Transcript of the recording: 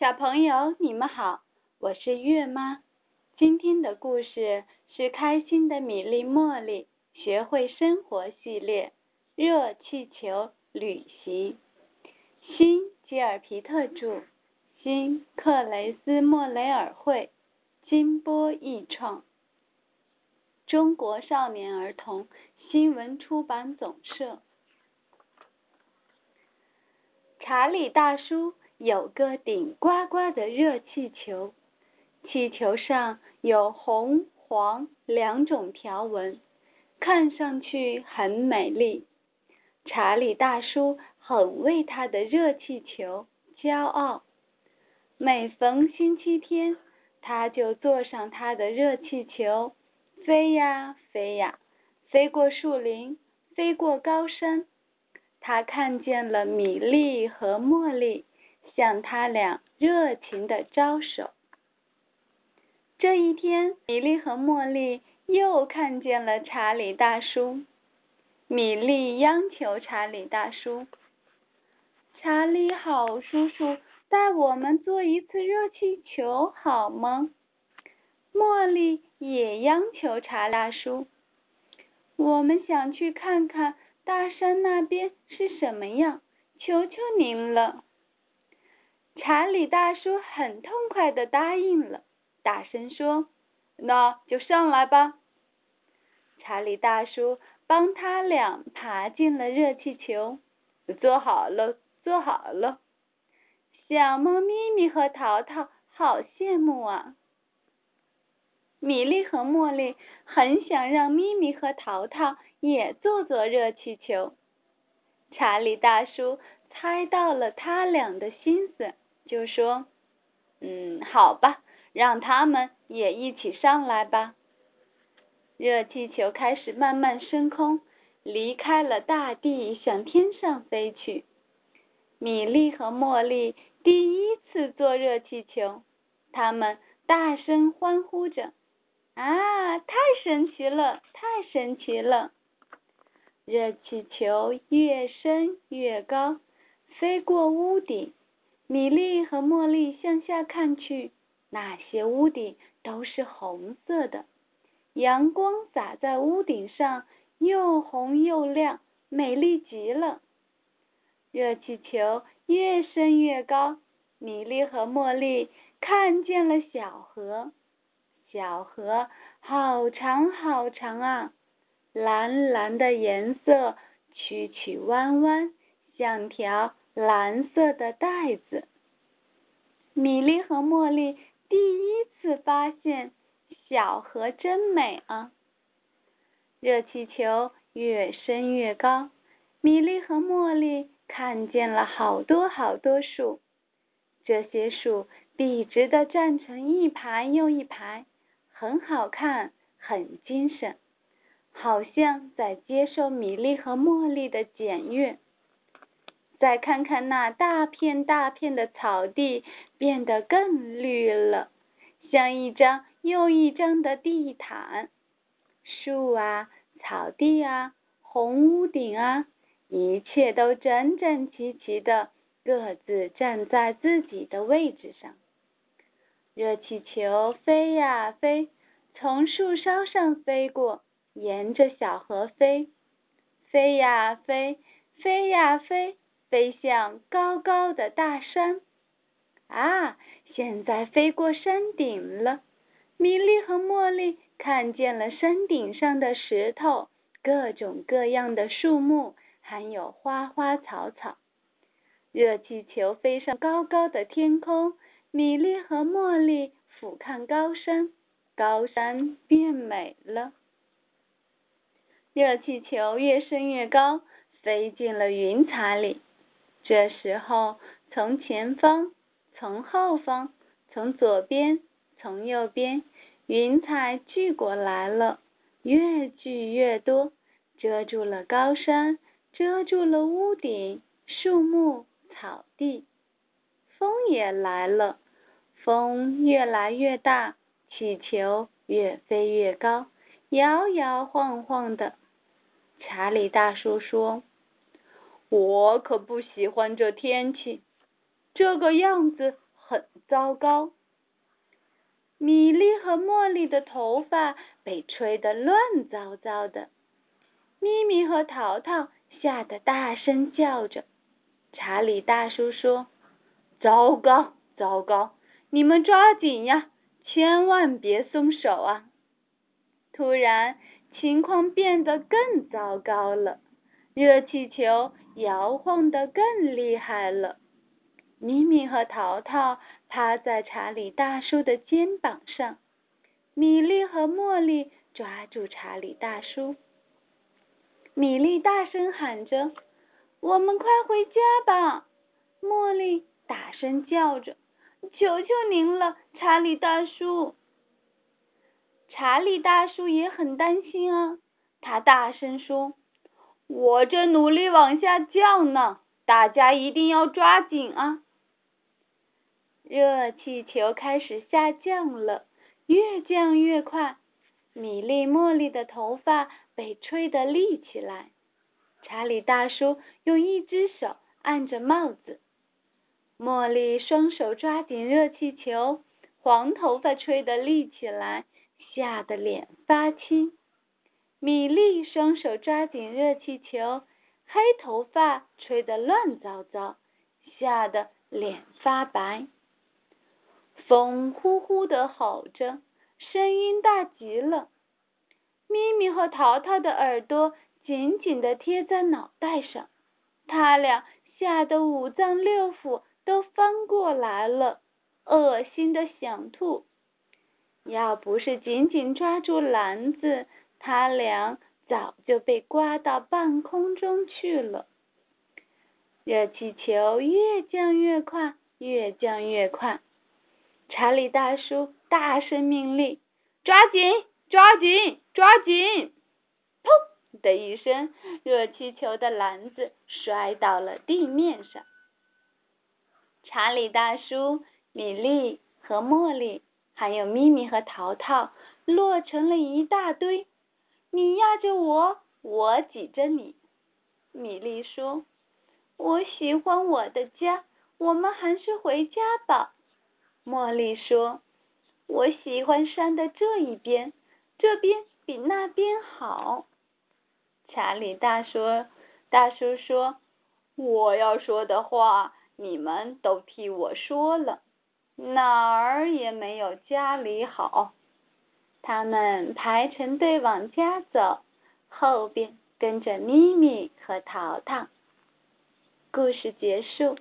小朋友，你们好，我是月妈。今天的故事是《开心的米粒茉莉学会生活》系列，《热气球旅行》。新·吉尔皮特著，新·克雷斯莫雷尔绘，金波译创。中国少年儿童新闻出版总社。查理大叔有个顶呱呱的热气球，气球上有红、黄两种条纹，看上去很美丽。查理大叔很为他的热气球骄傲。每逢星期天，他就坐上他的热气球，飞呀飞呀，飞过树林，飞过高山。他看见了米粒和茉莉，向他俩热情的招手。这一天，米莉和茉莉又看见了查理大叔。米莉央求查理大叔：“查理好叔叔，带我们坐一次热气球好吗？”茉莉也央求查大叔：“我们想去看看。”大山那边是什么样？求求您了！查理大叔很痛快的答应了，大声说：“那就上来吧。”查理大叔帮他俩爬进了热气球，坐好了，坐好了。小猫咪咪和淘淘好羡慕啊！米莉和茉莉很想让咪咪和淘淘也坐坐热气球。查理大叔猜到了他俩的心思，就说：“嗯，好吧，让他们也一起上来吧。”热气球开始慢慢升空，离开了大地，向天上飞去。米莉和茉莉第一次坐热气球，他们大声欢呼着。啊！太神奇了，太神奇了！热气球越升越高，飞过屋顶。米莉和茉莉向下看去，那些屋顶都是红色的，阳光洒在屋顶上，又红又亮，美丽极了。热气球越升越高，米莉和茉莉看见了小河。小河好长好长啊，蓝蓝的颜色，曲曲弯弯，像条蓝色的袋子。米莉和茉莉第一次发现小河真美啊！热气球越升越高，米莉和茉莉看见了好多好多树，这些树笔直的站成一排又一排。很好看，很精神，好像在接受米莉和茉莉的检阅。再看看那大片大片的草地，变得更绿了，像一张又一张的地毯。树啊，草地啊，红屋顶啊，一切都整整齐齐的，各自站在自己的位置上。热气球飞呀飞，从树梢上飞过，沿着小河飞，飞呀飞，飞呀飞，飞向高高的大山。啊，现在飞过山顶了。米莉和茉莉看见了山顶上的石头，各种各样的树木，还有花花草草。热气球飞上高高的天空。米莉和茉莉俯瞰高山，高山变美了。热气球越升越高，飞进了云彩里。这时候，从前方、从后方、从左边、从右边，云彩聚过来了，越聚越多，遮住了高山，遮住了屋顶、树木、草地。风也来了，风越来越大，气球越飞越高，摇摇晃晃的。查理大叔说：“我可不喜欢这天气，这个样子很糟糕。米莉和茉莉的头发被吹得乱糟糟的，咪咪和淘淘吓得大声叫着。查理大叔说：“糟糕，糟糕，你们抓紧呀，千万别松手啊！”突然，情况变得更糟糕了，热气球摇晃得更厉害了。咪咪和淘淘趴在查理大叔的肩膀上，米莉和茉莉抓住查理大叔。米莉大声喊着：“我们快回家吧！”茉莉大声叫着：“求求您了，查理大叔！”查理大叔也很担心啊，他大声说：“我正努力往下降呢，大家一定要抓紧啊！”热气球开始下降了，越降越快。米莉、茉莉的头发被吹得立起来。查理大叔用一只手按着帽子，茉莉双手抓紧热气球，黄头发吹得立起来，吓得脸发青。米莉双手抓紧热气球，黑头发吹得乱糟糟，吓得脸发白。风呼呼的吼着，声音大极了。咪咪和淘淘的耳朵紧紧的贴在脑袋上，他俩吓得五脏六腑都翻过来了，恶心的想吐。要不是紧紧抓住篮子，他俩早就被刮到半空中去了。热气球越降越快，越降越快。查理大叔大声命令：“抓紧，抓紧，抓紧！”砰的一声，热气球的篮子摔到了地面上。查理大叔、米莉和茉莉，还有咪咪和淘淘，落成了一大堆。你压着我，我挤着你。米莉说：“我喜欢我的家，我们还是回家吧。”茉莉说：“我喜欢山的这一边，这边比那边好。”查理大叔大叔说：“我要说的话，你们都替我说了，哪儿也没有家里好。”他们排成队往家走，后边跟着咪咪和淘淘。故事结束。